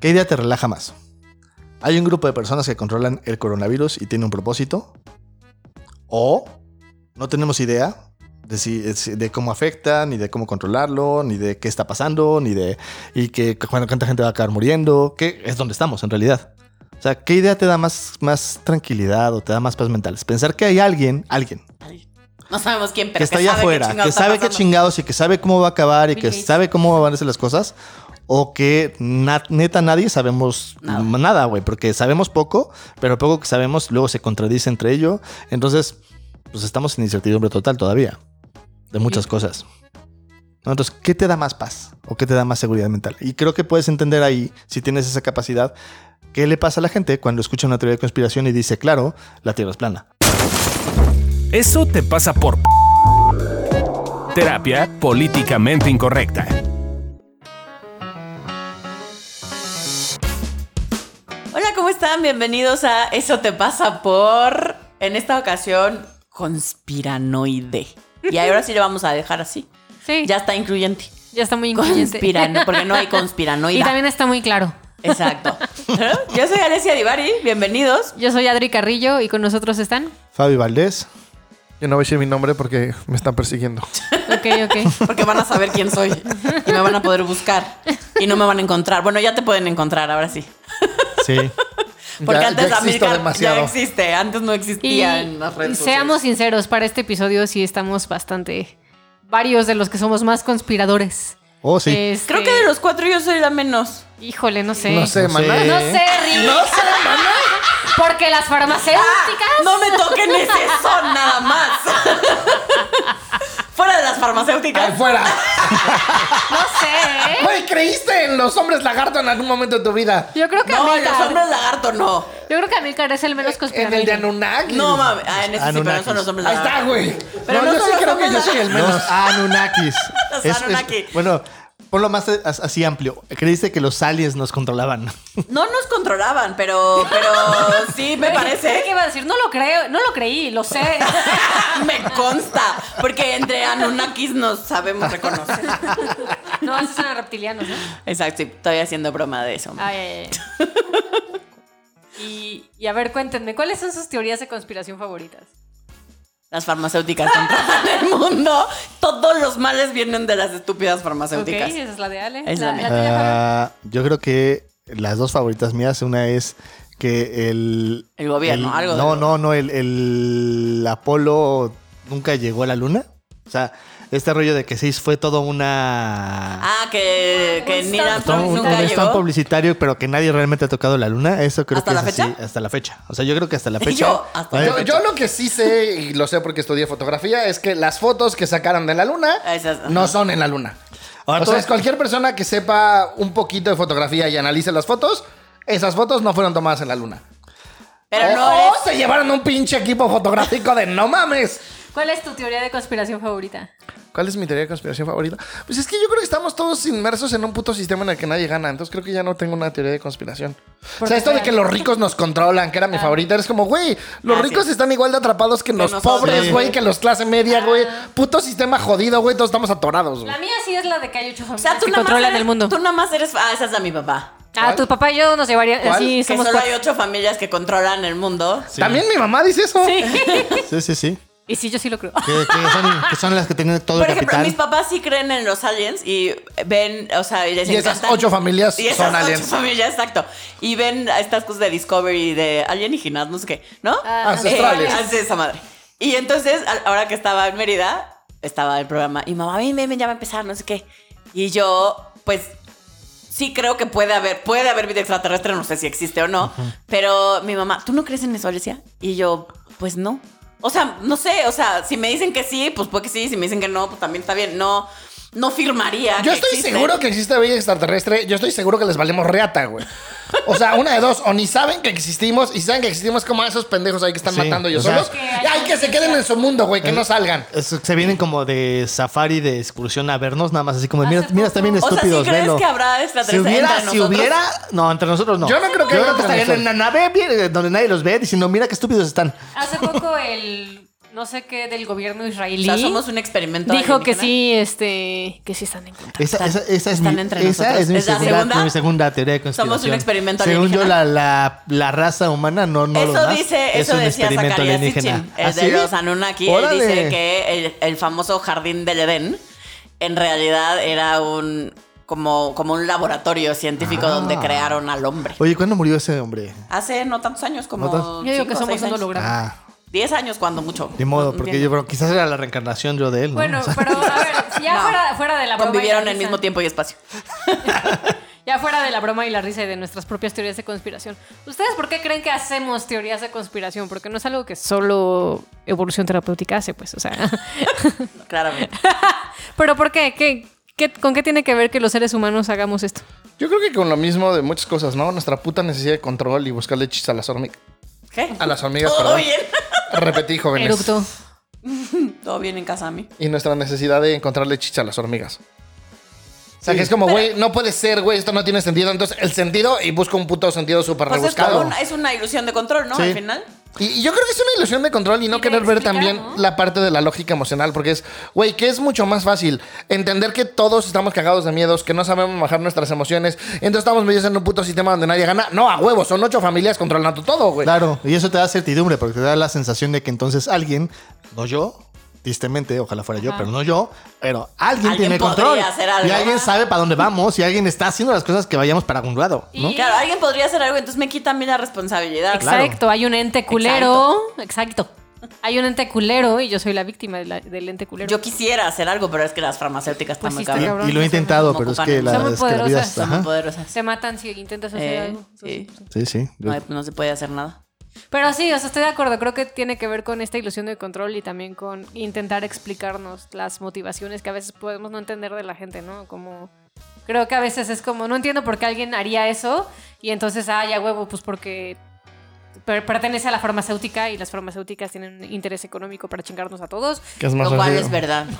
¿Qué idea te relaja más? Hay un grupo de personas que controlan el coronavirus y tiene un propósito. O no tenemos idea de, si, de cómo afecta, ni de cómo controlarlo, ni de qué está pasando, ni de y que cuánta gente va a acabar muriendo, que es donde estamos en realidad. O sea, ¿qué idea te da más, más tranquilidad o te da más paz mental? Pensar que hay alguien, alguien, no sabemos quién, pero que está allá afuera, que sabe qué chingados y que sabe cómo va a acabar y que sabe cómo van a ser las cosas. O que neta nadie sabemos nada, güey, porque sabemos poco, pero poco que sabemos luego se contradice entre ello. Entonces, pues estamos en incertidumbre total todavía de muchas cosas. Entonces, ¿qué te da más paz o qué te da más seguridad mental? Y creo que puedes entender ahí, si tienes esa capacidad, qué le pasa a la gente cuando escucha una teoría de conspiración y dice, claro, la Tierra es plana. Eso te pasa por terapia políticamente incorrecta. Hola, ¿cómo están? Bienvenidos a Eso te pasa por, en esta ocasión, conspiranoide. Y ahora sí lo vamos a dejar así. Sí. Ya está incluyente. Ya está muy incluyente. Conspirano, porque no hay conspiranoide. Y también está muy claro. Exacto. Yo soy Alessia Divari, bienvenidos. Yo soy Adri Carrillo y con nosotros están Fabi Valdés. Yo no voy a decir mi nombre porque me están persiguiendo. Ok, ok. Porque van a saber quién soy y me van a poder buscar y no me van a encontrar. Bueno, ya te pueden encontrar, ahora sí. Sí. Porque Ya- antes ya existo América demasiado. ya existe, antes no Y, existía en las redes y seamos sociales. sinceros, para este episodio sí estamos bastante... Varios de los que somos más conspiradores. Oh, sí. Este, Creo que de los cuatro yo soy la menos. Híjole, no sé. No sé, No maná. sé. No sé, Rick. No sé, maná. Porque las farmacéuticas... No me toquen ese son nada más. Fuera de las farmacéuticas. Ay, fuera. No sé, ¿eh? Güey, ¿creíste en los hombres lagarto en algún momento de tu vida? Yo creo que No, Amilcar... los hombres lagarto no. Yo creo que Amilcar es el menos En el de. Anunnaki. No mames. Ah, en ese sí, pero no son los hombres Ahí está, lagarto. güey. Pero no, no yo son sí los creo que yo soy el menos. Los Anunnakis. Los Anunnaki. bueno, ponlo más as- así amplio. Creíste que los aliens nos controlaban. No nos controlaban, pero, pero sí me ¿Qué parece. iba a decir? No lo creo, no lo creí, lo sé. me consta. Porque entre Anunnakis nos sabemos reconocer. No, esos son reptilianos, ¿no? Exacto, estoy haciendo broma de eso. Ay, ay, ay. Y, y a ver, cuéntenme, ¿cuáles son sus teorías de conspiración favoritas? Las farmacéuticas controlan el mundo. Todos los males vienen de las estúpidas Ok, farmacéuticas. esa es la de Ale. Es la mía. tuya, Fabi? Ah, yo creo que las dos favoritas mías, una es que el... El gobierno, el- algo No, de- no, no, el, el Apolo nunca llegó a la luna. O sea, este rollo de que sí fue todo una... Ah, que, que Neil Armstrong un, nunca un llegó. publicitario, pero que nadie realmente ha tocado la luna. Eso creo ¿Hasta que la es fecha? así, hasta la fecha. O sea, yo creo que hasta la fecha. yo, hasta Ay, la Yo, fecha. yo lo que sí sé, y lo sé porque estudié fotografía, es que las fotos que sacaron de la luna Esas, ajá. no son en la luna. Ahora, o sea, es cualquier persona que sepa un poquito de fotografía y analice las fotos, esas fotos no fueron tomadas en la luna. Pero o, no eres- se llevaron un pinche equipo fotográfico de no mames. ¿Cuál es tu teoría de conspiración favorita? ¿Cuál es mi teoría de conspiración favorita? Pues es que yo creo que estamos todos inmersos en un puto sistema en el que nadie gana. Entonces creo que ya no tengo una teoría de conspiración. O ¿Por sea, esto de que los ricos nos controlan, que era mi favorita, es como, güey, los Ah, ricos sí. están igual de atrapados que, los nosotros. pobres, Sí. güey, que los clase media, güey. Puto sistema jodido, güey, todos estamos atorados, güey. La mía sí es la de que hay ocho O familias sea, tú que controlan eres- el mundo. Tú nada más eres... Ah, esa es de mi papá. Ah, tu papá y yo nos llevarían ¿Cuál? así, Que somos solo cuatro. hay ocho familias que controlan el mundo. También mi mamá dice eso. Sí, sí, sí. Y sí, yo sí lo creo. Que, que son, que son las que tienen todo Por el ejemplo, capital. mis papás sí creen en los aliens y ven, o sea, y les Y esas encantan- ocho familias y esas son ocho aliens. familias, exacto. Y ven estas cosas de Discovery, de alienígenas, no sé qué, ¿no? Ah, Ancestrales. Eh, hace esa madre. Y entonces, a- ahora que estaba en Mérida, estaba el programa y mamá, ven, ven, ven, ya va a empezar, no sé qué. Y yo, pues, sí creo que puede haber, puede haber vida extraterrestre, no sé si existe o no, pero mi mamá, ¿tú no crees en eso, Alicia? Y yo, pues no. O sea, no sé, o sea, si me dicen que sí, pues puede que sí, si me dicen que no, pues también está bien. No, no firmaría. Yo que estoy existe. seguro que existe vida extraterrestre. Yo estoy seguro que les valemos reata, güey. O sea, una de dos. O ni saben que existimos y saben que existimos como a esos pendejos ahí que están Sí, matando ellos o sea, solos. Y ay, que se queden en su mundo, güey, que no salgan. Es- se vienen como de safari, de excursión a vernos, nada más así como, de, mira, mira, están bien O sea, ¿sí estúpidos, crees velo. que habrá Si extraterrestres hubiera, entre si nosotros? hubiera, no, entre nosotros no. Yo no creo que Yo haya creo que estarían entre en la nave bien, eh, donde nadie los ve diciendo, mira qué estúpidos están. Hace poco el no sé qué del gobierno O israelí. sea, somos un experimento. dijo que sí, este, que sí están en contacto. Esa, esa, esa es están mi, entre esa nosotros. es mi ¿Es la segunda, segunda? mi segunda teoría de conspiración. Somos un experimento Según yo, la, la, la raza humana no, no eso los más, dice, es eso un decía experimento Zacarías alienígena. Sitchin, el ¿Ah, de sí? los Anunnaki. Él dice que el, el famoso jardín del Edén en realidad era un como, como un laboratorio científico Ah. donde crearon al hombre. Oye, ¿cuándo murió ese hombre? Hace no tantos años, como ¿No Yo digo que o somos un holograma. Ah, 10 años cuando mucho. ni modo, porque entiendo. yo creo quizás era la reencarnación yo de él, ¿no? Bueno, pero a ver, si ya No. fuera, fuera de la broma. y Convivieron la en el risa- mismo tiempo y espacio. Ya fuera de la broma y la risa y de nuestras propias teorías de conspiración. ¿Ustedes por qué creen que hacemos teorías de conspiración? Porque no es algo que solo evolución terapéutica hace, pues, o sea. Claramente. Pero ¿por qué? ¿Qué, qué- con qué tiene que ver que los seres humanos hagamos esto? Yo creo que con lo mismo de muchas cosas, ¿no? Nuestra puta necesidad de control y buscarle chis a las hormigas. ¿Qué? A las hormigas, Todo perdón. bien. Repetí, jóvenes. Eructo. Todo bien en casa a mí. Y nuestra necesidad de encontrarle chis a las hormigas. O sea, que es como, güey, no puede ser, güey, esto no tiene sentido. Entonces, el sentido y busco un puto sentido súper Pues es, rebuscado. como una, es una ilusión de control, ¿no? Sí. Al final. Y, y yo creo que es una ilusión de control y no querer ver también ¿no? la parte de la lógica emocional, porque es, güey, que es mucho más fácil entender que todos estamos cagados de miedos, que no sabemos bajar nuestras emociones, entonces estamos metidos en un puto sistema donde nadie gana. No, a huevos, son ocho familias controlando todo, güey. Claro, y eso te da certidumbre, porque te da la sensación de que entonces alguien, no yo, tristemente, ojalá fuera yo, Ajá. pero no yo, pero alguien, Alguien tiene control. hacer algo. Y alguien sabe para dónde vamos, y alguien está haciendo las cosas que vayamos para algún lado, ¿no? Y- Claro, alguien podría hacer algo, entonces me quita a mí la responsabilidad. Claro. Exacto, hay un ente culero. Exacto. Hay un ente culero y yo soy la víctima de la- del ente culero. Yo quisiera hacer algo, pero es que las farmacéuticas Pues están sí, muy cabrón. Y lo he intentado, No pero es que eso. la, Son muy es que la vida poderosas, Son muy matan si intentas hacer Eh, algo. sí. Sí, sí. No, hay- no se puede hacer nada. Pero sí, o sea, estoy de acuerdo. Creo que tiene que ver con esta ilusión de control y también con intentar explicarnos las motivaciones que a veces podemos no entender de la gente, ¿no? Como creo que a veces es como no entiendo por qué alguien haría eso y entonces ah ya huevo pues porque per- pertenece a la farmacéutica y las farmacéuticas tienen un interés económico para chingarnos a todos. Que es más Lo cual sencillo. es verdad.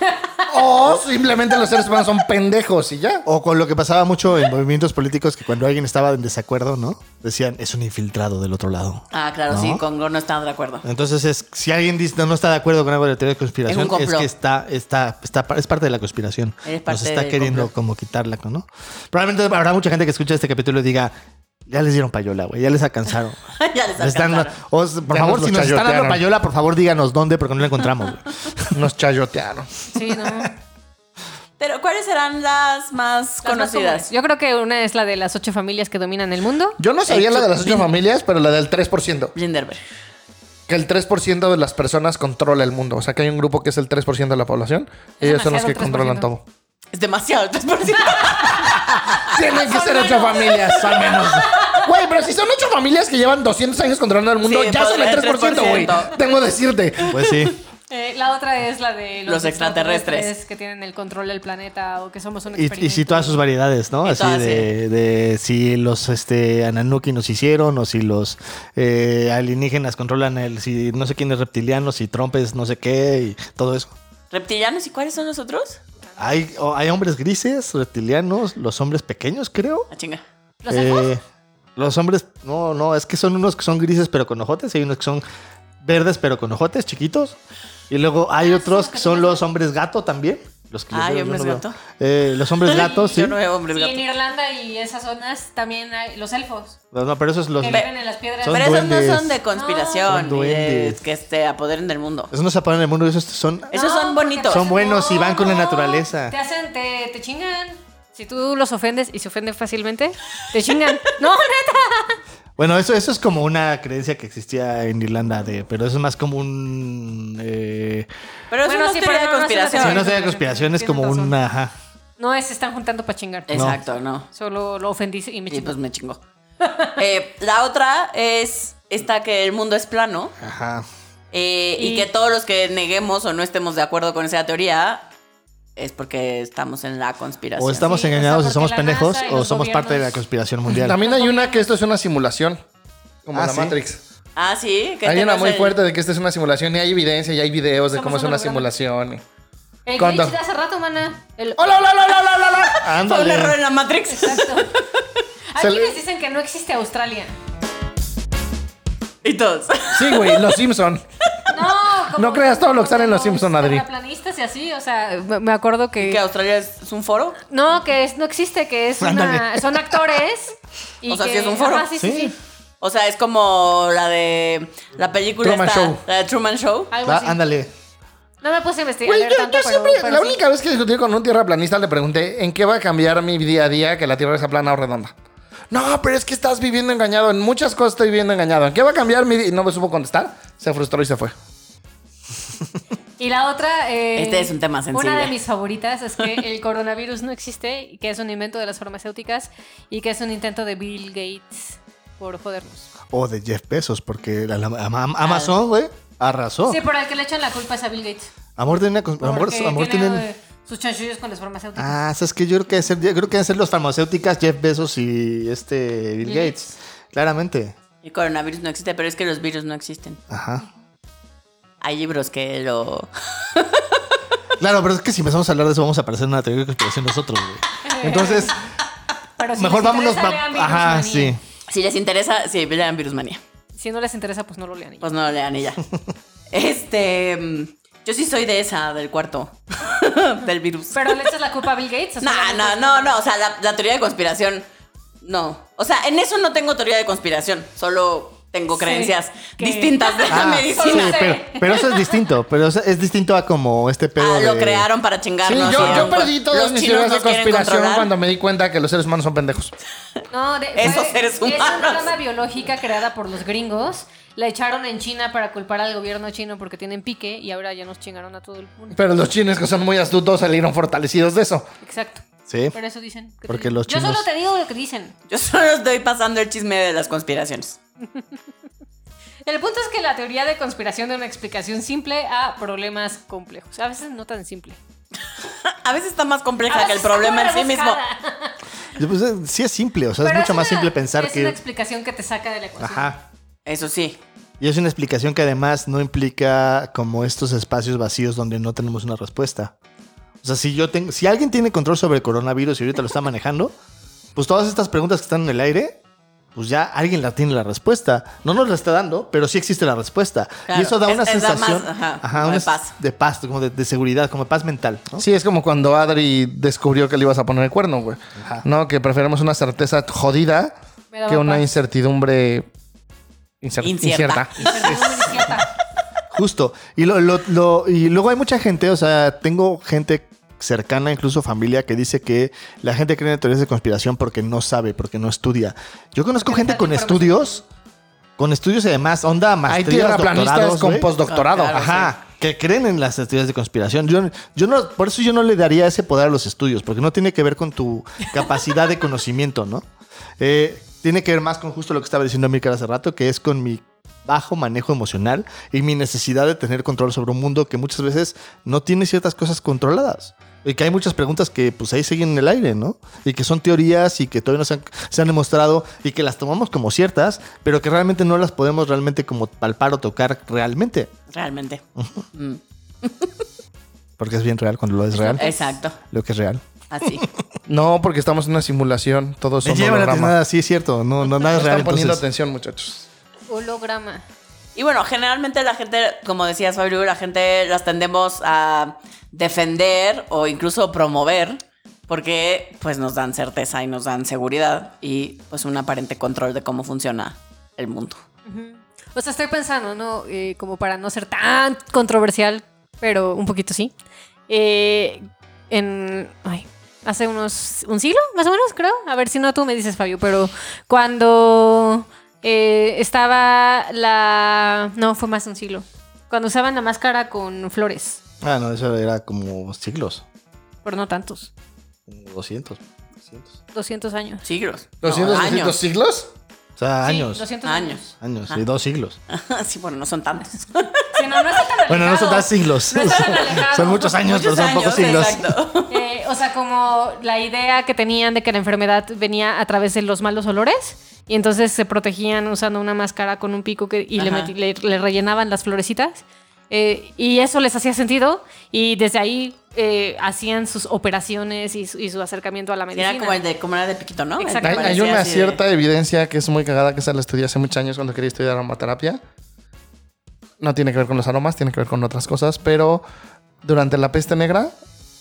O simplemente los seres humanos son pendejos y ya. O con lo que pasaba mucho en movimientos políticos, que cuando alguien estaba en desacuerdo, ¿no? Decían, es un infiltrado del otro lado. Ah, claro, ¿No? sí, con no están de acuerdo. Entonces, es, si alguien dice, no, no está de acuerdo con algo de la teoría de conspiración, Es es, que está, está, está, es parte de la conspiración. Es parte Nos está queriendo complot. como quitarla, ¿no? Probablemente habrá mucha gente que escucha este capítulo y diga, ya les dieron payola, güey, ya les alcanzaron. ya les están- alcanzaron. s- por Ya favor, nos si nos están dando payola, por favor díganos dónde, porque no la encontramos. güey. Nos chayotearon. Sí, no. Pero, ¿cuáles serán las más Las más comunes. conocidas? Yo creo que una es la de las ocho familias que dominan el mundo. Yo no sabía Eh, la de las ocho familias, pero la del 3%. Linderberg. Que el 3% de las personas controla el mundo. O sea, que hay un grupo que es el 3% de la población. Es ellos son los que demasiado el controlan 3%. todo. Es demasiado, el 3%. Tienen que ser ocho familias, al menos. Güey, pero si son ocho familias que llevan 200 años controlando el mundo, Sí, ya son el podría 3%, güey. 3%. Tengo que decirte. Pues sí. Eh, la otra es la de los, Los extraterrestres. que tienen el control del planeta o que somos un Y, experimento. y sí, todas sus variedades, ¿no? Y Así todas, de, de si los este, Ananuki nos hicieron o si los eh, alienígenas controlan el, si no sé quién es reptiliano, si Trump es no sé qué y todo eso. ¿Reptilianos y cuáles son los otros? Hay, o- hay hombres grises, reptilianos, los hombres pequeños, creo. La chinga. ¿Los elfos? Eh, los hombres, no, no, es que son unos que son grises pero con ojotes y hay unos que son verdes pero con ojotes chiquitos. Y luego hay Ah, otros sí, que son los hombres gato también. Los que Ah, yo- ¿y hombres no gato? Eh, los hombres gatos, sí. Yo no veo hombres Y gato. en Irlanda y esas zonas también hay los elfos No, no, pero esos los... que viven en las piedras. Son Pero esos no son de conspiración, Son duendes. que se apoderen del mundo. Esos no se apagan en el mundo, esos son... Esos son bonitos. Son buenos y van con la naturaleza. Te hacen, te, te chingan. Si tú los ofendes y se ofenden fácilmente, te chingan. no, neta. Bueno, eso, eso es como una creencia que existía en Irlanda, de, pero eso es más como un... Eh, Pero eso Bueno, no sí, pero de no, no conspiración. si teoría. no sea de conspiración, es como razón. una... Ajá. No es, se están juntando para chingar. Exacto, no. Solo lo ofendí y me Y chingó. pues me chingó. Eh, la otra es esta que el mundo es plano Ajá. eh, y... Y- que todos los que neguemos o no estemos de acuerdo con esa teoría es porque estamos en la conspiración. O estamos Sí, o sea, engañados y somos pendejos y o somos parte de la conspiración mundial. También hay una que esto es una simulación. Como Ah, la ¿sí? Matrix. Ah, sí. que Hay una es muy el- fuerte de que esta es una simulación y hay evidencia y hay videos de cómo es un una simulación. El ¿Cuándo? glitch de hace rato, mana. El... ¡Hola, hola, hola, hola, hola, hola! Fue un error en la Matrix. Exacto. Hay Se le- quienes dicen que no existe Australia. Y todos. Sí, güey, los Simpson. No, No creas todo lo que sale en Los Simpson, Adri. terraplanistas y así, o sea, me me acuerdo que... ¿Que Australia es, un foro? No, que es, no existe, que es una, Ándale. son actores. Y O sea, que- sí es un foro. Ajá, sí, sí, Sí. sí. O sea, es como la de la película Truman esta, Show. la de Truman Show. Algo Ah, así. ándale. No me puse a investigar Güey, yo, tanto, yo pero- siempre, pero la sí. única vez que discutí con un tierraplanista le pregunté en qué va a cambiar mi día a día que la tierra sea plana o redonda. No, pero es que estás viviendo engañado. En muchas cosas estoy viviendo engañado. ¿En qué va a cambiar mi? Y no me supo contestar. Se frustró y se fue. Y la otra... eh, Este es un tema sensible. Una de mis favoritas es que el coronavirus no existe, y que es un invento de las farmacéuticas y que es un intento de Bill Gates por jodernos. O de Jeff Bezos, porque la- la- Am- Amazon, güey, arrasó. Sí, por el que le echan la culpa es a Bill Gates. Amor tiene una amor, amor tiene, tienen. Sus chanchullos con las farmacéuticas. Ah, sabes que yo creo que deben ser, yo creo que deben ser los farmacéuticas Jeff Bezos y este Bill Bill Gates. Claramente. El coronavirus no existe, pero es que los virus no existen. Ajá. Hay libros que lo... Claro, pero es que si empezamos a hablar de eso vamos a aparecer en una teoría de conspiración nosotros, güey. Entonces, Pero si mejor les vámonos. interesa, va- Ajá, Manía. sí. Si les interesa, sí, lean Virusmanía. Si no les interesa, pues no lo lean. y ya. Pues no lo lean y ya. Este... Yo sí soy de esa, del cuarto. del virus. Pero le echas la culpa a Bill Gates. o sea, No, no, no, no. O sea, la, la teoría de conspiración, no. O sea, en eso no tengo teoría de conspiración. Solo tengo Sí, creencias que- distintas de la Ah, sí, medicina. pero, pero eso es distinto. Pero eso es distinto a como este pedo. Ah, lo de- crearon para Sí, chingarnos. yo, perdí todas mis teorías de conspiración cuando me di cuenta que los seres humanos son pendejos. No, de, Esos fue- seres Es humanos. una rama biológica creada por los gringos. La echaron en China para culpar al gobierno chino porque tienen pique y ahora ya nos chingaron a todo el mundo. Pero los chinos que son muy astutos salieron fortalecidos de eso. Exacto. Sí. Por eso dicen. que Porque te- los Yo chinos- solo te digo lo que dicen. Yo solo estoy pasando el chisme de las conspiraciones. El punto es que la teoría de conspiración da una explicación simple a problemas complejos. A veces no tan simple. A veces está más compleja que el problema en sí mismo. Yo, pues, eh, sí es simple, o sea, es mucho más una- simple pensar es que. una explicación que te saca de la ecuación. Ajá. Eso sí. Y es una explicación que además no implica como estos espacios vacíos donde no tenemos una respuesta. O sea, si yo tengo, si alguien tiene control sobre el coronavirus y ahorita lo está manejando, pues todas estas preguntas que están en el aire, pues ya alguien la tiene la respuesta. No nos la está dando, pero sí existe la respuesta. Claro, y eso da una es da sensación más, ajá, una de paz. de paz, como de, de seguridad, como de paz mental. ¿no? Sí, es como cuando Adri descubrió que le ibas a poner el cuerno, güey. Ajá. No, que preferimos una certeza jodida que una paz. incertidumbre incer- Incierta. incierta. Incierta. Justo. Y, lo, lo- lo- y luego hay mucha gente, o sea, tengo gente cercana, incluso familia, que dice que la gente cree en teorías de conspiración porque no sabe, porque no estudia. Yo conozco gente con estudios, con estudios y además, onda tierraplanistas doctorados, con postdoctorado. Ah, claro. Ajá, que creen en las teorías de conspiración. Yo, yo no, por eso yo no le daría ese poder a los estudios, porque no tiene que ver con tu capacidad de conocimiento, ¿no? Eh, tiene que ver más con justo lo que estaba diciendo Amílcar hace rato, que es con mi bajo manejo emocional y mi necesidad de tener control sobre un mundo que muchas veces no tiene ciertas cosas controladas. Y que hay muchas preguntas que pues ahí siguen en el aire, ¿no? Y que son teorías y que todavía no se han, se han demostrado y que las tomamos como ciertas, pero que realmente no las podemos realmente como palpar o tocar realmente. Realmente. Mm, Porque es bien real cuando lo es real. Exacto. Lo que es real. Así. No, porque estamos en una simulación. Todos son lleva la holograma. sí es cierto. No, no nada No es real. están poniendo entonces. atención, muchachos. Holograma. Y bueno, generalmente la gente, como decía Fabio, la gente las tendemos a defender o incluso promover porque pues nos dan certeza y nos dan seguridad y pues un aparente control de cómo funciona el mundo. O sea, estoy pensando, ¿no? Eh, como para no ser tan controversial, pero un poquito sí. Eh, en. Ay, hace unos. un siglo, más o menos, creo. A ver si no tú me dices, Fabio, pero cuando eh, estaba la. No, fue más de un siglo. Cuando usaban la máscara con flores, Ah, no, eso era como siglos. pero no tantos. Como 200. 200. 200 años. Siglos. ¿200, No, 200 años. siglos? O sea, Sí, años. 200 Años. Años, y dos siglos. sí, bueno, no son tantos. Sí, no, no tan Bueno, no son tan siglos. No alejado. son muchos años, Muchos pero son pocos años, siglos. Exacto. O sea, como la idea que tenían de que la enfermedad venía a través de los malos olores. Y entonces se protegían usando una máscara con un pico que, y le, meti- le- le rellenaban las florecitas. Eh, y eso les hacía sentido. Y desde ahí eh, hacían sus operaciones y su, y su acercamiento a la medicina. Era como el de, como era de Piquito, ¿no? Exacto. Hay, una así de- cierta evidencia que es muy cagada que se la estudié hace muchos años cuando quería estudiar aromaterapia. no tiene que ver con los aromas, tiene que ver con otras cosas, pero durante la peste negra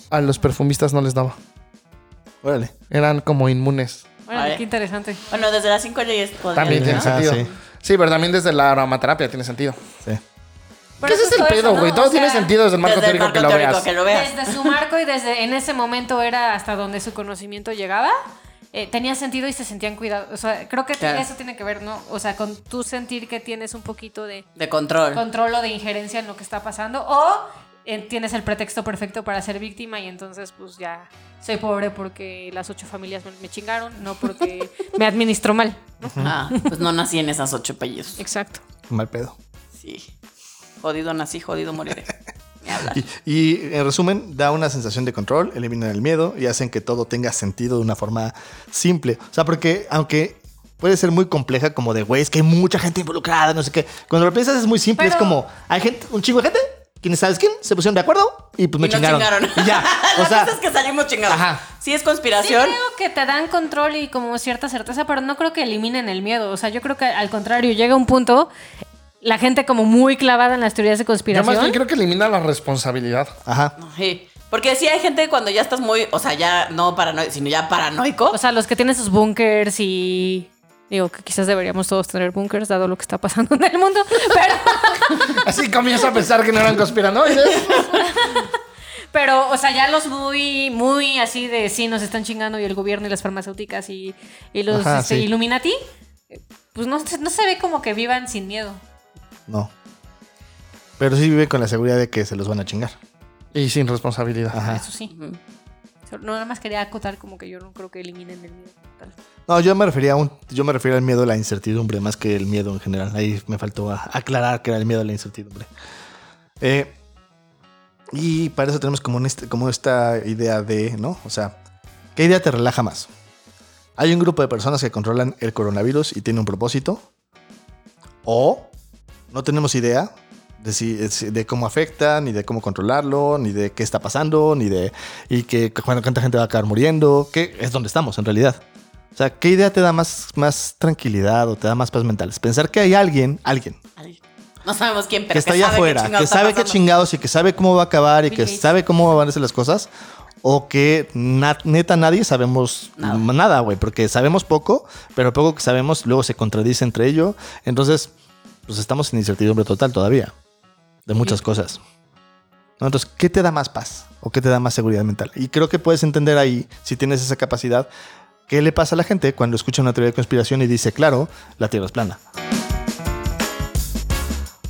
a los perfumistas no les daba. Órale. Eran como inmunes. Bueno, Vale. qué interesante. Bueno, desde las cinco leyes podría También tiene ¿no? Ah, sentido. sí. Sí. pero también desde la aromaterapia tiene sentido. Sí. Pero ese es el pedo, ¿no? güey. O Todo tiene sentido desde el marco Desde el teórico marco que lo teórico veas. que lo veas. Desde su marco y desde en ese momento era hasta donde su conocimiento llegaba. eh, tenía sentido y se sentían cuidados. O sea, creo que Claro. eso tiene que ver, ¿no? O sea, con tú sentir que tienes un poquito de De control. control o de injerencia en lo que está pasando. O tienes el pretexto perfecto para ser víctima y entonces, pues ya soy pobre porque las ocho familias me, me chingaron, no porque me administró mal. ¿no? Ah, pues no nací en esas ocho apellidos. Exacto. Mal pedo. Sí. Jodido nací, jodido moriré. Y, y, en resumen, da una sensación de control, eliminan el miedo y hacen que todo tenga sentido de una forma simple. O sea, porque aunque puede ser muy compleja, como de, güey, es que hay mucha gente involucrada, no sé qué. Cuando lo piensas es muy simple, es como, hay gente, un chingo de gente, ¿quién sabes quién? Se pusieron de acuerdo y pues me Y nos chingaron. chingaron. Y ya. O La sea, cosa es que salimos chingados. Ajá. Sí es Sí conspiración. creo que te dan control y como cierta certeza, pero no creo que eliminen el miedo. O sea, yo creo que al contrario, llega un punto, la gente como muy clavada en las teorías de Yo conspiración. más bien creo que elimina la responsabilidad. ajá. Sí. Porque sí hay gente cuando ya estás muy, o sea, ya no paranoico, sino ya paranoico. O sea, los que tienen sus bunkers y... Digo que quizás deberíamos todos tener bunkers, dado lo que está pasando en el mundo. Pero, Así comienzo a pensar que no eran conspiranoides. pero, o sea, ya los muy, muy así de sí nos están chingando y el gobierno y las farmacéuticas y, y los Ajá, este, sí. Illuminati, pues no, se- no se ve como que vivan sin miedo. No. Pero sí vive con la seguridad de que se los van a chingar. Y sin responsabilidad. Ajá. Eso sí. No, nada más quería acotar como que yo no creo que eliminen el miedo. Tal. No, yo me refería a un, yo me refería al miedo a la incertidumbre más que el miedo en general. Ahí me faltó aclarar que era el miedo a la incertidumbre. Eh, y para eso tenemos como, un este- como esta idea de, ¿no? O sea, ¿qué idea te relaja más? Hay un grupo de personas que controlan el coronavirus y tiene un propósito. O no tenemos idea de, si, de cómo afecta, ni de cómo controlarlo, ni de qué está pasando, ni de y que cuánta gente va a acabar muriendo, que es donde estamos en realidad. O sea, ¿qué idea te da más, más tranquilidad o te da más paz mental? Es pensar que hay alguien, alguien, No sabemos quién, pero que está allá afuera, que está sabe qué chingados y que sabe cómo va a acabar y Bill que Gates. sabe cómo van a ser las cosas. O que na- neta nadie sabemos nada, güey, porque sabemos poco, pero poco que sabemos luego se contradice entre ello. Entonces, pues estamos en incertidumbre total todavía de muchas cosas. Entonces, ¿qué te da más paz? ¿O qué te da más seguridad mental? Y creo que puedes entender ahí, si tienes esa capacidad, qué le pasa a la gente cuando escucha una teoría de conspiración y dice, claro, la Tierra es plana.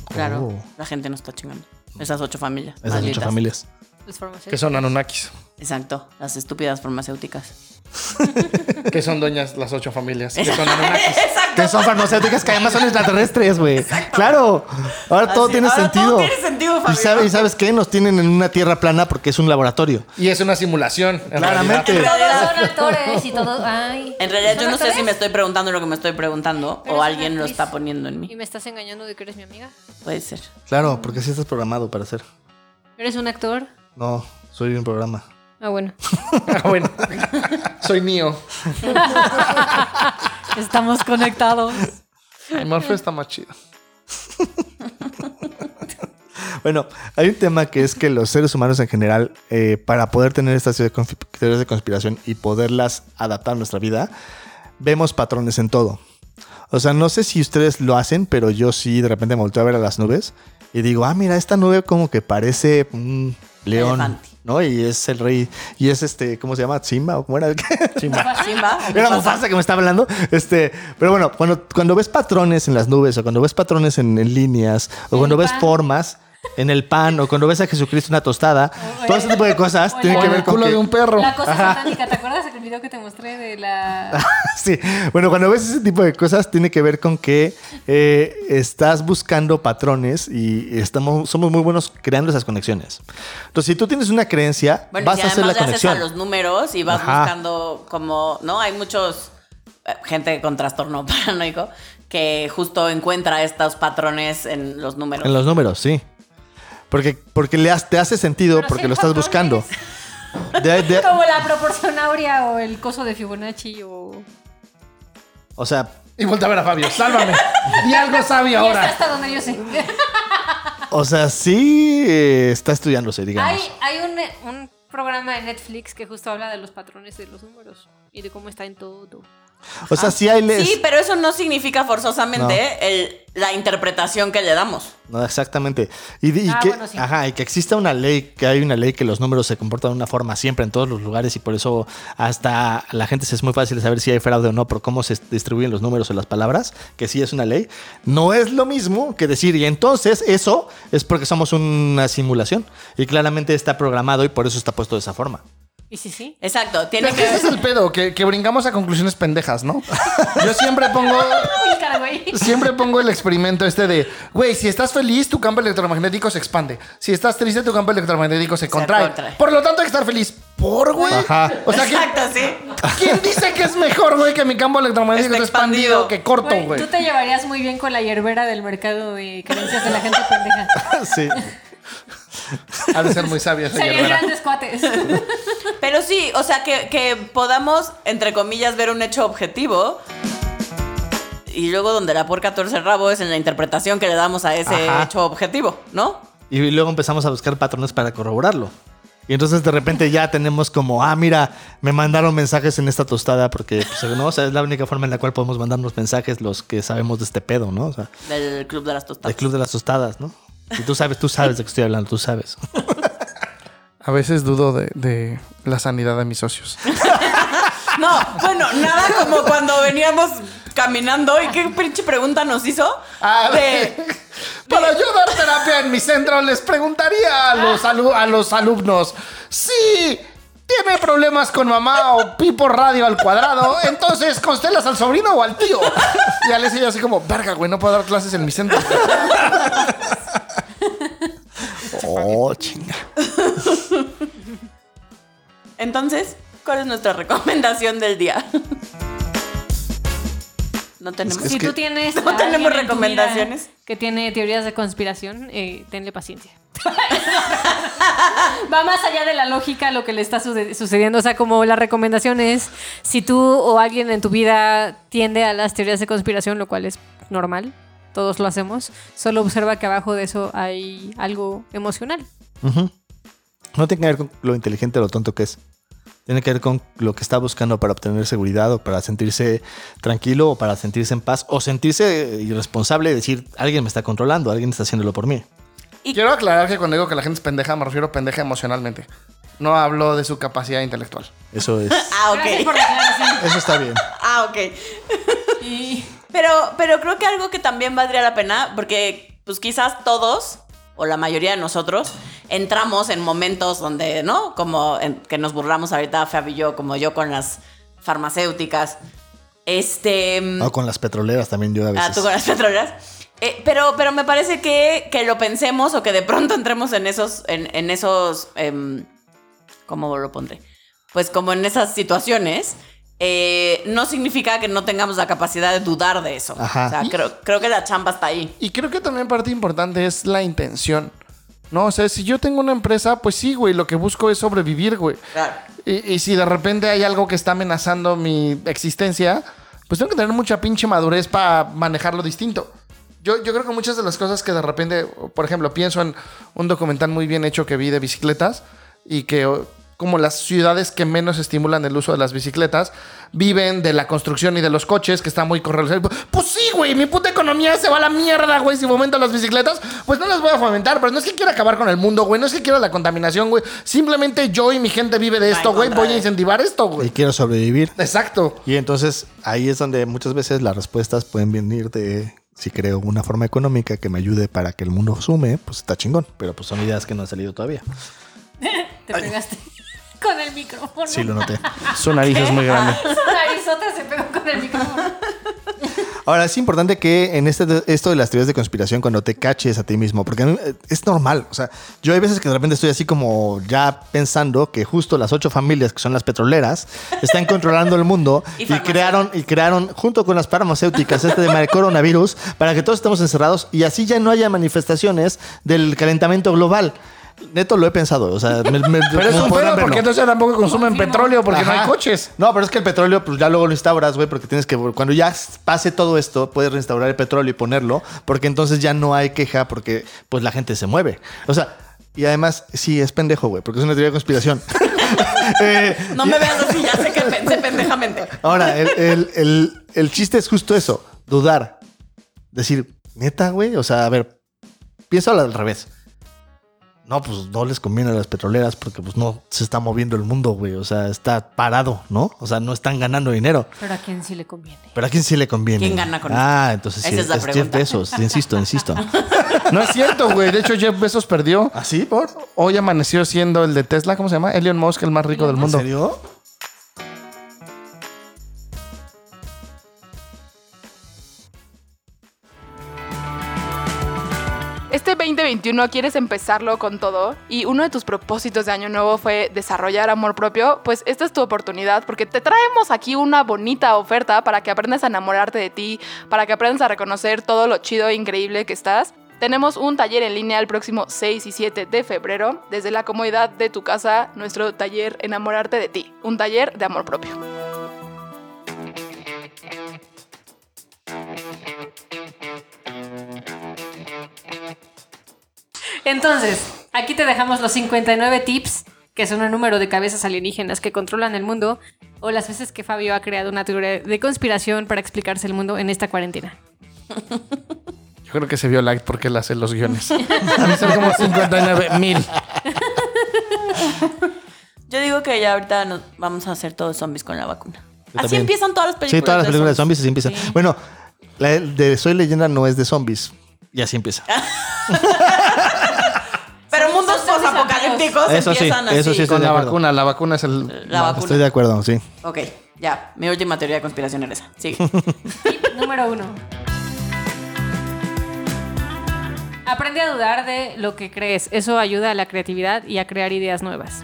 Claro, Oh. la gente no está chingando. Esas ocho familias. Esas malditas. ocho familias. Las farmacéuticas. Que son Anunnakis. Exacto, las estúpidas farmacéuticas. Que son dueñas las ocho familias. Que son Anunnakis. Exacto. Que son farmacéuticas que además son extraterrestres, güey. Claro. Ahora todo tiene ahora sentido. todo tiene sentido, y, Fabio. sabe- y sabes qué? Nos tienen en una tierra plana porque es un laboratorio. Y es una simulación. en Claramente. realidad. Todos son actores y todo. Ay. En realidad yo ¿Son no sé si me estoy preguntando lo que me estoy preguntando Pero o alguien lo está poniendo en ¿Y mí. me estás engañando de que eres mi amiga? Puede ser. Claro, porque así estás programado para hacer. ¿Eres un actor? No, soy un programa. Ah, bueno. Ah, bueno. Soy Neo. Estamos conectados. El Morphe está más chido. Bueno, hay un tema que es que los seres humanos en general, eh, para poder tener estas teorías de conspi- teorías de conspiración y poderlas adaptar a nuestra vida, vemos patrones en todo. O sea, no sé si ustedes lo hacen, pero yo sí de repente me volteo a ver a las nubes y digo, ah, mira, esta nube como que parece un león, Elefante. ¿no? Y es el rey, y es este, ¿cómo se llama? Simba, ¿o cómo era? Simba. Simba. Era Mufasa. Que me estaba hablando. Este, pero bueno, cuando, cuando ves patrones en las nubes, o cuando ves patrones en, en líneas, o cuando ves formas en el pan, o cuando ves a Jesucristo en una tostada, todo ese tipo de cosas o tienen que Con ver el con culo que- de un perro. La cosa satánica, ¿te acuerdas del video que te mostré de la. sí, bueno, cuando ves ese tipo de cosas tiene que ver con que eh, estás buscando patrones y estamos, somos muy buenos creando esas conexiones. Entonces, si tú tienes una creencia, Bueno, vas si a hacer la le haces a conexión. los números y vas Ajá. buscando como, ¿no? Hay muchos, eh, gente con trastorno paranoico que justo encuentra estos patrones en los números. En los números, sí. Porque, porque le has- te hace sentido, Pero porque lo estás buscando. De- de- Como la proporción áurea o el coso de Fibonacci o. o sea, Y vuelta a ver a Fabio. Sálvame. Di algo sabio ahora. hasta donde yo sé. O sea, sí está estudiándose, digamos. Hay, hay un, un programa de Netflix que justo habla de los patrones de los números y de cómo está en todo. O sea, sí hay... les- Sí, pero eso no significa forzosamente No. el- la interpretación que le damos. No, exactamente. Y, y Ah, que, bueno, sí. ajá, y que exista una ley, que hay una ley que los números se comportan de una forma siempre en todos los lugares y por eso hasta la gente se es muy fácil de saber si hay fraude o no por cómo se distribuyen los números o las palabras, que sí es una ley. No es lo mismo que decir, y entonces eso es porque somos una simulación y claramente está programado y por eso está puesto de esa forma. ¿Y sí, sí? Exacto, tiene Es que ese es que... el pedo, que, que brincamos a conclusiones pendejas, ¿no? Yo siempre pongo. Siempre pongo el experimento este de, güey, si estás feliz, tu campo electromagnético se expande. Si estás triste, tu campo electromagnético se contrae. contrae. Por lo tanto, hay que estar feliz. ¿Por, güey? Ajá. O sea, ¿quién, Exacto, sí. quién dice que es mejor, güey, que mi campo electromagnético Está expandido expandido. que corto, Güey, güey? Tú te llevarías muy bien con la hierbera del mercado de creencias de la gente pendeja. sí. Ha de ser muy sabia esa Serían grandes cuates. Pero sí, o sea, que, que podamos, entre comillas, ver un hecho objetivo. Y luego donde la puerca torce el rabo es en la interpretación que le damos a ese Ajá. hecho objetivo, ¿no? Y luego empezamos a buscar patrones para corroborarlo. Y entonces de repente ya tenemos como, ah, mira, me mandaron mensajes en esta tostada porque, pues, no, o sea, es la única forma en la cual podemos mandarnos mensajes los que sabemos de este pedo, ¿no? O sea, Del Club de las Tostadas. del club de las tostadas, ¿no? Y tú sabes, tú sabes de qué estoy hablando, tú sabes. A veces dudo de, de la sanidad de mis socios. No, bueno, nada como cuando veníamos caminando y qué pinche pregunta nos hizo. Ah, de, Para yo dar terapia en mi centro, les preguntaría a los, alu- a los alumnos si tiene problemas con mamá o pipo radio al cuadrado, entonces constelas al sobrino o al tío. Y Alessia yo así como, verga, güey, no puedo dar clases en mi centro. Oh, chinga. entonces, ¿cuál es nuestra recomendación del día? No tenemos. si que tú tienes. no tenemos recomendaciones. Que tiene teorías de conspiración, eh, tenle paciencia. Va más allá de la lógica lo que le está suce- sucediendo. O sea, como la recomendación es: si tú o alguien en tu vida tiende a las teorías de conspiración, lo cual es normal, todos lo hacemos, solo observa que abajo de eso hay algo emocional. No tiene que ver con lo inteligente o lo tonto que es. Tiene que ver con lo que está buscando para obtener seguridad o para sentirse tranquilo o para sentirse en paz o sentirse irresponsable y decir, alguien me está controlando, alguien está haciéndolo por mí. Quiero aclarar que cuando digo que la gente es pendeja, me refiero a pendeja emocionalmente. No hablo de su capacidad intelectual. Eso es. Ah, ok. Eso está bien. Ah, ok. Pero, pero creo que algo que también valdría la pena, porque pues quizás todos, o la mayoría de nosotros, entramos en momentos donde, ¿no? Como en- que nos burlamos ahorita, Fab y yo, como yo con las farmacéuticas. Este... O con las petroleras también yo a veces. Ah, tú con las petroleras. Eh, pero, pero me parece que, que lo pensemos o que de pronto entremos en esos, en, en esos, em, ¿cómo lo pondré? Pues como en esas situaciones, eh, no significa que no tengamos la capacidad de dudar de eso. Ajá. O sea, creo, creo que la chamba está ahí. Y creo que también parte importante es la intención. No, o sea, si yo tengo una empresa, pues sí, güey, lo que busco es sobrevivir, güey. Claro. Y, y si de repente hay algo que está amenazando mi existencia, pues tengo que tener mucha pinche madurez para manejarlo distinto. Yo, yo creo que muchas de las cosas que de repente, por ejemplo, pienso en un documental muy bien hecho que vi de bicicletas y que como las ciudades que menos estimulan el uso de las bicicletas viven de la construcción y de los coches, que está muy correlacionado. Pues sí, güey, mi puta economía se va a la mierda, güey, si fomento las bicicletas, pues no las voy a fomentar, pero no es que quiera acabar con el mundo, güey, no es que quiera la contaminación, güey. Simplemente yo y mi gente vive de esto, güey, voy a incentivar esto, Y güey. quiero sobrevivir. Exacto. Y entonces ahí es donde muchas veces las respuestas pueden venir de si creo una forma económica que me ayude para que el mundo sume, pues está chingón. Pero pues son ideas que no han salido todavía. Te pegaste con el micrófono. Sí, lo noté. Su nariz es muy grande. Su narizota se pegó con el micrófono. Ahora, es importante que en este, esto de las teorías de conspiración, cuando te caches a ti mismo, porque a mí, eh, es normal. O sea, yo hay veces que de repente estoy así como ya pensando que justo las ocho familias, que son las petroleras, están controlando el mundo Y crearon, y crearon, junto con las farmacéuticas, este de coronavirus, para que todos estemos encerrados y así ya no haya manifestaciones del calentamiento global. Neto lo he pensado. O sea, me- me- Pero es un pedo verlo. porque entonces tampoco consumen petróleo porque no hay coches. No, pero es que el petróleo, pues ya luego lo instauras, güey, porque tienes que. Cuando ya pase todo esto, puedes reinstaurar el petróleo y ponerlo, porque entonces ya no hay queja, porque pues la gente se mueve. O sea, y además, sí, es pendejo, güey, porque es una teoría de conspiración. Eh, No me veas así, ya sé que pensé pendejamente. Ahora, el, el- el- el chiste es justo eso, dudar. Decir, neta, güey, o sea, a ver, piénsalo al revés. No, pues no les conviene a las petroleras porque pues no se está moviendo el mundo, güey. O sea, está parado, ¿no? O sea, no están ganando dinero. Pero a quién sí le conviene. Pero a quién sí le conviene. ¿Quién gana con Ah, esto? entonces sí, Esa es la Jeff pregunta. Bezos. Insisto, insisto. No es cierto, güey. De hecho, Jeff Bezos perdió. ¿Así, por? Hoy amaneció siendo el de Tesla, ¿cómo se llama? Elon Musk, el más rico del ¿En mundo. serio? Este 2021 quieres empezarlo con todo y uno de tus propósitos de año nuevo fue desarrollar amor propio, pues esta es tu oportunidad porque te traemos aquí una bonita oferta para que aprendas a enamorarte de ti, para que aprendas a reconocer todo lo chido e increíble que estás. Tenemos un taller en línea el próximo 6 y 7 de febrero, desde la comodidad de tu casa, nuestro taller Enamorarte de ti, un taller de amor propio. Entonces, aquí te dejamos los 59 tips, que son un número de cabezas alienígenas que controlan el mundo, o las veces que Fabio ha creado una teoría de conspiración para explicarse el mundo en esta cuarentena. Yo creo que se vio light porque él hace los guiones. A mí son como 59 mil. Yo digo que ya ahorita nos vamos a hacer todos zombies con la vacuna. Yo Así también. empiezan todas las películas. Sí, todas las películas de zombies así empiezan. Bueno, la de Soy Leyenda no es de zombies. Y así empieza. Posapocalípticos Eso sí, empiezan así. eso sí, estoy Con de la acuerdo. vacuna. La vacuna es el... La vacuna. Estoy de acuerdo, sí. Ok, ya. Mi última teoría de conspiración era esa. Sigue. Tip número uno. Aprende a dudar de lo que crees. Eso ayuda a la creatividad y a crear ideas nuevas.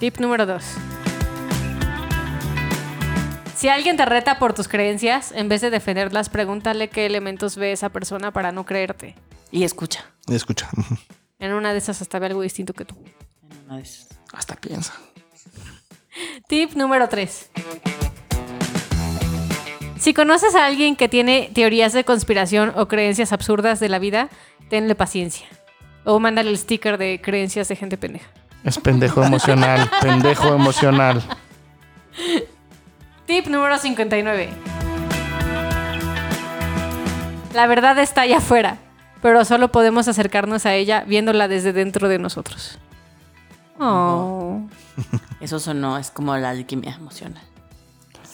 Tip número dos. Si alguien te reta por tus creencias, en vez de defenderlas, pregúntale qué elementos ve esa persona para no creerte. Y escucha. Y escucha. En una de esas hasta ve algo distinto que tú. En una de esas. Hasta piensa. Tip número 3. Si conoces a alguien que tiene teorías de conspiración o creencias absurdas de la vida, tenle paciencia. O mándale el sticker de creencias de gente pendeja. Es pendejo emocional. pendejo emocional. Tip número 59. La verdad está allá afuera, pero solo podemos acercarnos a ella viéndola desde dentro de nosotros. Oh. Eso sonó, es como la alquimia emocional.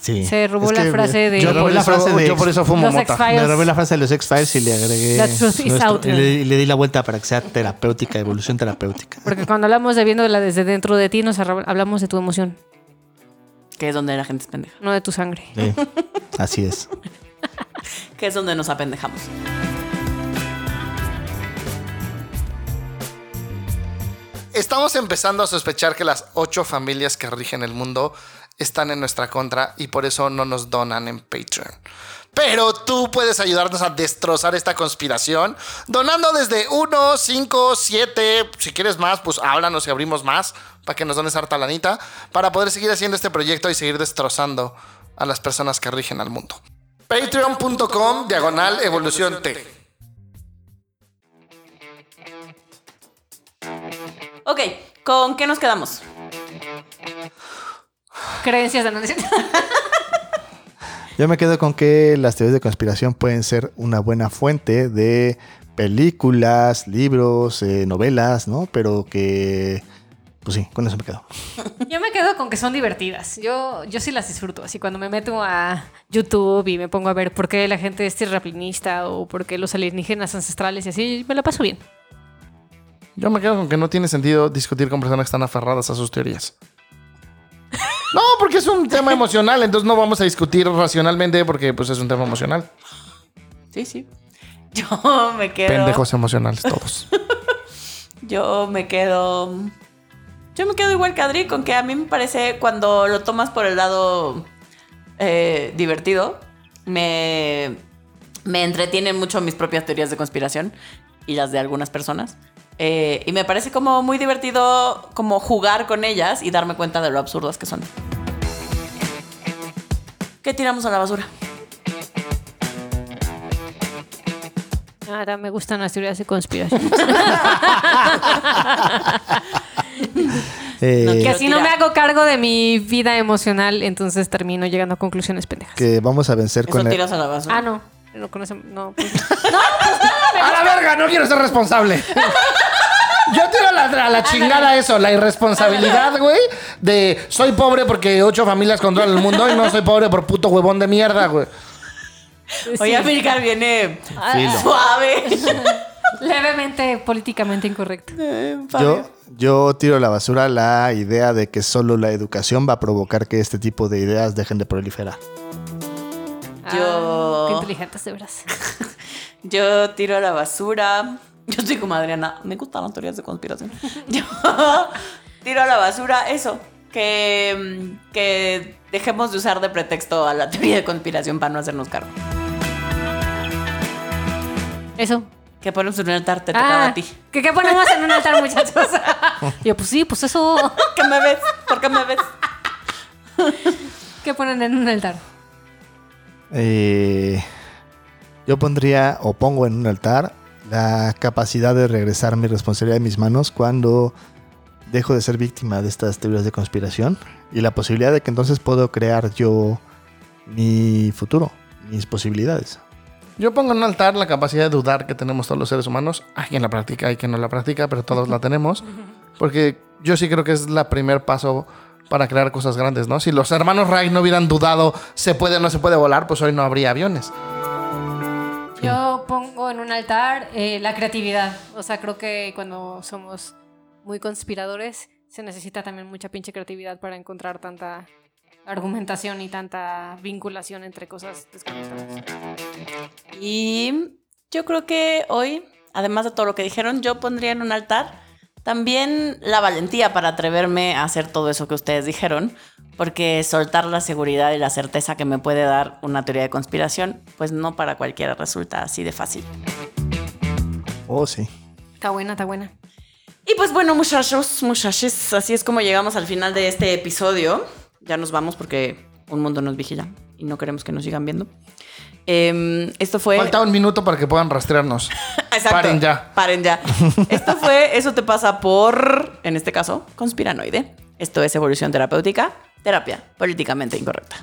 Sí. Se robó Es la que frase de- Yo Yo robé la frase de. yo por eso fumo Los mota. Me robé la frase de los X-Files y le agregué. The truth is nuestro- out y, le, y le di la vuelta para que sea terapéutica, evolución terapéutica. Porque cuando hablamos de viéndola desde dentro de ti, nos hablamos de tu emoción, Que es donde la gente es pendeja. no de tu sangre. Sí, así es. Que es donde nos apendejamos. Estamos empezando a sospechar que las ocho familias que rigen el mundo están en nuestra contra y por eso no nos donan en Patreon. Pero tú puedes ayudarnos a destrozar esta conspiración donando desde 1, 5, 7. Si quieres más, pues háblanos y abrimos más para que nos dones harta lanita para poder seguir haciendo este proyecto y seguir destrozando a las personas que rigen al mundo. Patreon.com diagonal evolución T. Ok, ¿con qué nos quedamos? Creencias de no Yo me quedo con que las teorías de conspiración pueden ser una buena fuente de películas, libros, eh, novelas, ¿no? Pero que. Pues sí, con eso me quedo. Yo me quedo con que son divertidas. Yo, yo sí las disfruto. Así cuando me meto a YouTube y me pongo a ver por qué la gente es terraplanista o por qué los alienígenas ancestrales y así, me la paso bien. Yo me quedo con que no tiene sentido discutir con personas que están aferradas a sus teorías. No, porque es un tema emocional, entonces no vamos a discutir racionalmente porque pues es un tema emocional. Sí, sí. Yo me quedo. Pendejos emocionales todos. Yo me quedo. Yo me quedo igual que Adri, con que a mí me parece cuando lo tomas por el lado eh, divertido, me, me entretienen mucho mis propias teorías de conspiración. y las de algunas personas. Eh, y me parece como muy divertido como jugar con ellas y darme cuenta de lo absurdas que son. ¿Qué tiramos a la basura? Ahora me gustan las teorías de conspiración. Eh, que así no me hago cargo de mi vida emocional, entonces termino llegando a conclusiones pendejas. que vamos a vencer Eso con el- tiras a la basura. Ah, no. No conocemos. No, pues- ¡A la verga! No quiero ser responsable. Yo tiro a la, a la chingada eso, la irresponsabilidad, güey, de soy pobre porque ocho familias controlan el mundo y no soy pobre por puto huevón de mierda, güey. Oye, Amilcar viene Filo. suave. levemente políticamente incorrecto. Yo, yo tiro a la basura la idea de que solo la educación va a provocar que este tipo de ideas dejen de proliferar. Yo- Ah, qué inteligentes, de veras. Yo tiro a la basura. Yo estoy como Adriana. Me gustan las teorías de conspiración. Yo tiro a la basura eso. Que, mm, que dejemos de usar de pretexto a la teoría de conspiración para no hacernos cargo. Eso. Que ponemos en un altar, te tocaba Ah, a ti. ¿qué, ¿Qué ponemos en un altar, muchachos? Yo, pues sí, pues eso. ¿Qué me ves? ¿Por qué me ves? ¿Qué ponen en un altar? Eh, yo pondría o pongo en un altar la capacidad de regresar mi responsabilidad de mis manos cuando dejo de ser víctima de estas teorías de conspiración y la posibilidad de que entonces puedo crear yo mi futuro, mis posibilidades. Yo pongo en un altar la capacidad de dudar que tenemos todos los seres humanos. Hay quien la practica, hay quien no la practica, pero todos la tenemos. Porque yo sí creo que es la primer paso para crear cosas grandes, ¿no? Si los hermanos Wright no hubieran dudado se puede o no se puede volar, pues hoy no habría aviones. Yo pongo en un altar eh, la creatividad. O sea, creo que cuando somos muy conspiradores se necesita también mucha pinche creatividad para encontrar tanta argumentación y tanta vinculación entre cosas desconectadas. Y yo creo que hoy, además de todo lo que dijeron, yo pondría en un altar también la valentía para atreverme a hacer todo eso que ustedes dijeron, porque soltar la seguridad y la certeza que me puede dar una teoría de conspiración, pues no para cualquiera resulta así de fácil. Oh, sí. Está buena, está buena. Y pues bueno, muchachos, muchachos, así es como llegamos al final de este episodio. Ya nos vamos porque un mundo nos vigila y no queremos que nos sigan viendo. Em, esto fue... Falta un minuto para que puedan rastrearnos. Exacto. Paren ya. Paren ya. Esto fue Eso te pasa por, en este caso, conspiranoide. Esto es evolución terapéutica, terapia políticamente incorrecta.